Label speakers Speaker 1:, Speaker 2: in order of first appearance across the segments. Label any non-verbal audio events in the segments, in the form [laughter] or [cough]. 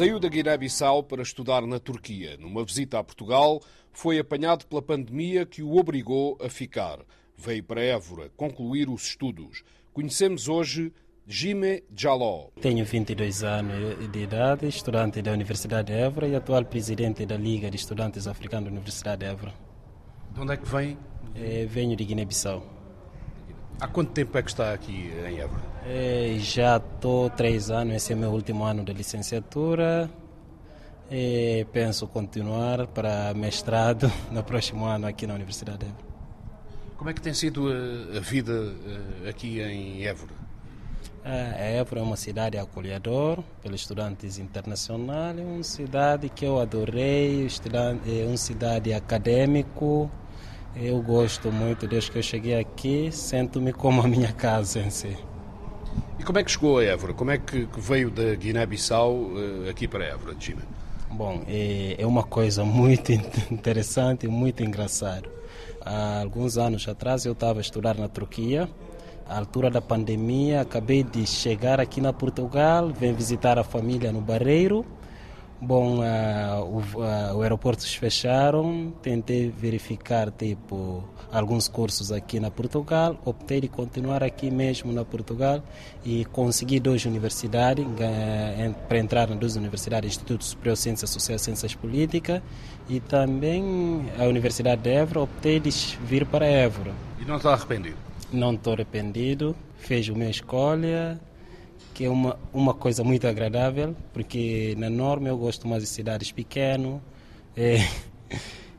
Speaker 1: Saiu da Guiné-Bissau para estudar na Turquia. Numa visita a Portugal, foi apanhado pela pandemia que o obrigou a ficar. Veio para Évora concluir os estudos. Conhecemos hoje Jime Jaló.
Speaker 2: Tenho 22 anos de idade, estudante da Universidade de Évora e atual presidente da Liga de Estudantes Africanos da Universidade de Évora.
Speaker 1: De onde é que vem?
Speaker 2: É, venho de Guiné-Bissau.
Speaker 1: Há quanto tempo é que está aqui em Évora?
Speaker 2: É, já estou três anos, esse é meu último ano de licenciatura. E penso continuar para mestrado [laughs] no próximo ano aqui na Universidade de Évora.
Speaker 1: Como é que tem sido a, a vida eh, aqui em Évora?
Speaker 2: A Évora é uma cidade acolhedora pelos estudantes internacionais, é uma cidade que eu adorei, é uma cidade acadêmico. Eu gosto muito, desde que eu cheguei aqui, sinto-me como a minha [laughs] casa em si.
Speaker 1: E como é que chegou a Évora? Como é que veio da Guiné-Bissau eh, aqui para Évora, Jimmy?
Speaker 2: Bom, é, é uma coisa muito interessante e muito engraçada. Há alguns anos atrás eu estava a estudar na Turquia. À altura da pandemia, acabei de chegar aqui na Portugal, vim visitar a família no Barreiro Bom, uh, o, uh, o aeroportos fecharam, tentei verificar tipo alguns cursos aqui na Portugal, optei de continuar aqui mesmo na Portugal e consegui duas universidades, para entrar nas duas universidades, Instituto Superior de Ciências Sociais e Ciências Políticas e também a Universidade de Évora, optei de vir para Évora.
Speaker 1: E não está arrependido?
Speaker 2: Não estou arrependido, fiz a minha escolha, que é uma, uma coisa muito agradável, porque na norma eu gosto mais de cidades pequenas. [laughs]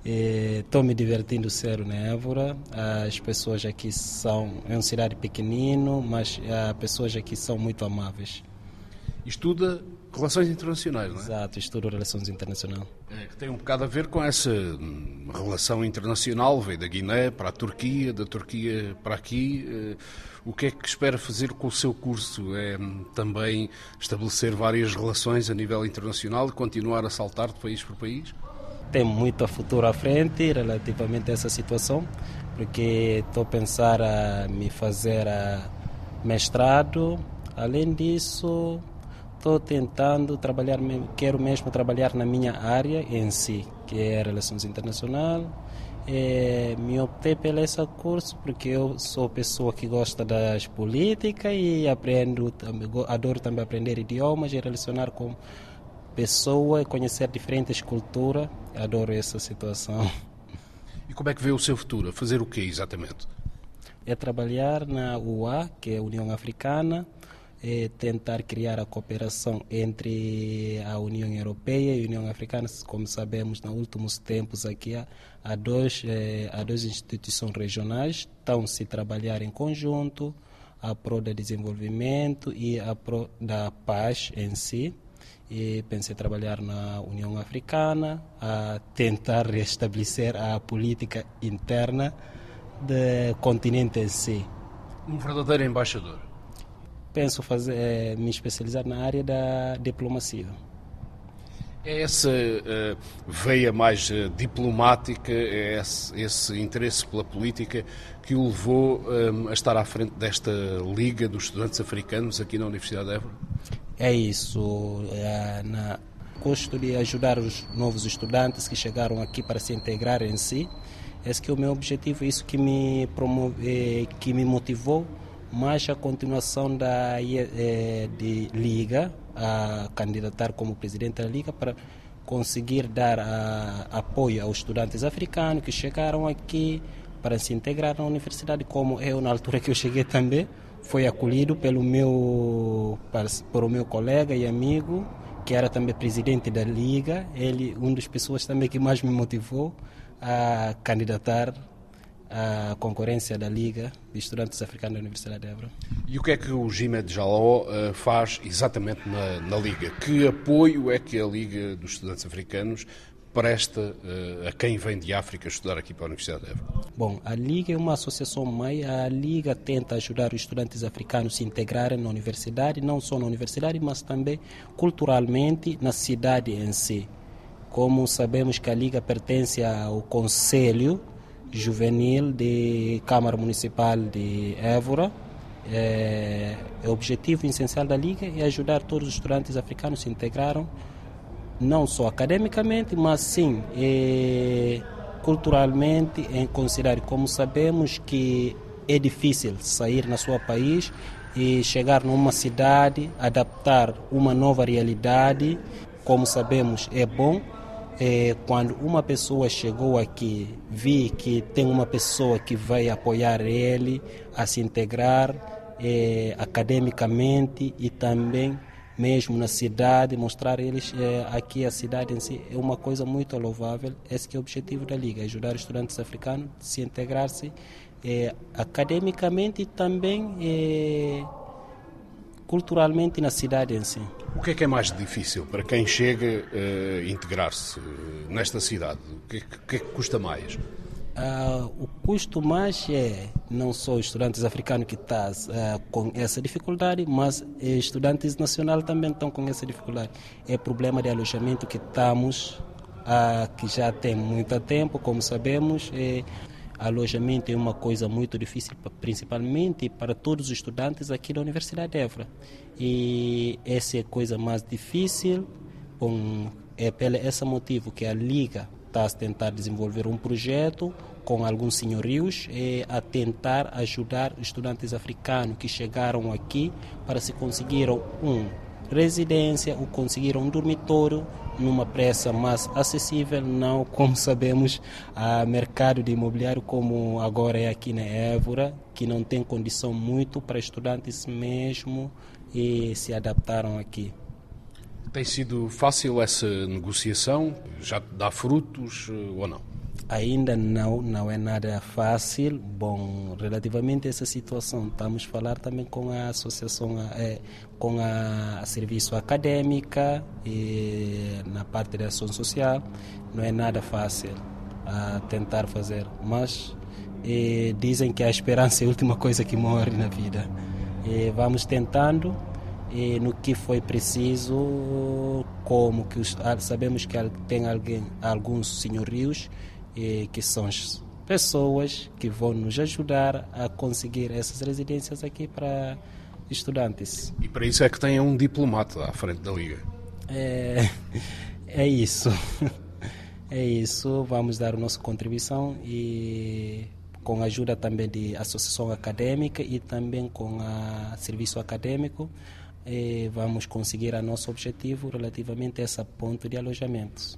Speaker 2: Estou me divertindo sério na Évora. As pessoas aqui são. É uma cidade pequenino, mas as pessoas aqui são muito amáveis.
Speaker 1: Estuda Relações Internacionais, não é?
Speaker 2: Exato, estudo Relações Internacionais.
Speaker 1: É, que tem um bocado a ver com essa hum, relação internacional, veio da Guiné para a Turquia, da Turquia para aqui. Eh, o que é que espera fazer com o seu curso? É hum, também estabelecer várias relações a nível internacional e continuar a saltar de país por país?
Speaker 2: Tem muito futuro à frente relativamente a essa situação, porque estou a pensar a me fazer a mestrado. Além disso, estou tentando trabalhar, quero mesmo trabalhar na minha área em si, que é Relações Internacionais. É, me optei pelo esse curso porque eu sou pessoa que gosta das políticas e aprendo, adoro também aprender idiomas e relacionar com pessoas, conhecer diferentes culturas. Adoro essa situação. [laughs]
Speaker 1: E como é que vê o seu futuro? Fazer o que exatamente?
Speaker 2: É trabalhar na UA, que é a União Africana, é tentar criar a cooperação entre a União Europeia e a União Africana. Como sabemos, nos últimos tempos aqui há, há, dois, é, há duas instituições regionais estão se trabalhar em conjunto a prol do desenvolvimento e a prol da paz em si. E pensei trabalhar na União Africana, a tentar [laughs] restabelecer a política interna do continente em si.
Speaker 1: Um verdadeiro embaixador
Speaker 2: penso fazer, é, me especializar na área da diplomacia.
Speaker 1: É essa uh, veia mais uh, diplomática, é esse, esse, interesse pela política que o levou um, a estar à frente desta Liga dos Estudantes Africanos aqui na Universidade de Évora?
Speaker 2: É isso. É, na, gosto de ajudar os novos estudantes que chegaram aqui para se integrar em si. Esse que é o meu objetivo, isso que me, promove, que me motivou mas a continuação da eh, de Liga, a candidatar como presidente da Liga para conseguir dar a, apoio aos estudantes africanos que chegaram aqui para se integrar na universidade, como eu na altura que eu cheguei também, foi acolhido pelo meu por o meu colega e amigo que era também presidente da liga, ele uma das pessoas também que mais me motivou a candidatar a concorrência da Liga de Estudantes Africanos da Universidade de Évora.
Speaker 1: E o que é que o Gimed Jaló uh, faz exatamente na, na, Liga? Que apoio é que a Liga dos Estudantes Africanos presta uh, a quem vem de África estudar aqui para a Universidade de Évora?
Speaker 2: Bom, a Liga é uma associação mãe. A Liga tenta ajudar os estudantes africanos a se integrarem na universidade, não só na universidade, mas também culturalmente na cidade em si. Como sabemos que a Liga pertence ao Conselho juvenil de Câmara Municipal de Évora. É, o objetivo essencial da Liga é ajudar todos os estudantes africanos a se integraram não só academicamente, mas sim é, culturalmente, em considerar, como sabemos que é difícil sair na sua país e chegar numa cidade, adaptar uma nova realidade, como sabemos, é bom. É, quando uma pessoa chegou aqui, vi que tem uma pessoa que vai apoiar ele a se integrar é, academicamente e também mesmo na cidade, mostrar eles é, aqui a cidade em si é uma coisa muito louvável. Esse é o objetivo da Liga, ajudar estudantes africanos a se integrar-se é, academicamente e também é, culturalmente na cidade em si.
Speaker 1: O que é que é mais difícil para quem chega a integrar-se nesta cidade? O que é que, é custa mais?
Speaker 2: Uh, o custo mais é não só os estudantes africanos que estão uh, ah, com essa dificuldade, mas estudantes nacionais também estão com essa dificuldade. É problema de alojamento que estamos, uh, que já tem muito tempo, como sabemos. É, alojamento é uma coisa muito difícil, principalmente para todos os estudantes aqui da Universidade de Évora. E essa é a coisa mais difícil. Bom, é pelo esse motivo que a Liga está a tentar desenvolver um projeto com alguns senhorios é, a tentar ajudar estudantes africanos que chegaram aqui para se conseguiram um residência ou conseguiram um dormitório numa pressa mais acessível, não [laughs] como sabemos a mercado de imobiliário como agora é aqui na Évora, que não tem condição muito para estudantes mesmo e se adaptaram aqui.
Speaker 1: Tem sido fácil essa negociação? Já dá frutos eh, ou não?
Speaker 2: Ainda não, não é nada fácil. Bom, relativamente a essa situação, estamos a falar também com a associação, é, com a, a serviço acadêmica e na parte da ação social. Não é nada fácil a tentar fazer, mas e, dizem que a esperança é a última coisa que morre na vida. E vamos tentando e no que foi preciso, como que os, ah, sabemos que tem alguém, alguns senhorios que são pessoas que vão nos ajudar a conseguir essas residências aqui para estudantes.
Speaker 1: E para isso é que tem um diplomata à frente da Liga.
Speaker 2: É, [laughs] é isso. [laughs] É isso. Vamos dar a nossa contribuição e com a ajuda também de associação acadêmica e também com a serviço acadêmico vamos conseguir a nosso objetivo relativamente a esse ponto de alojamentos.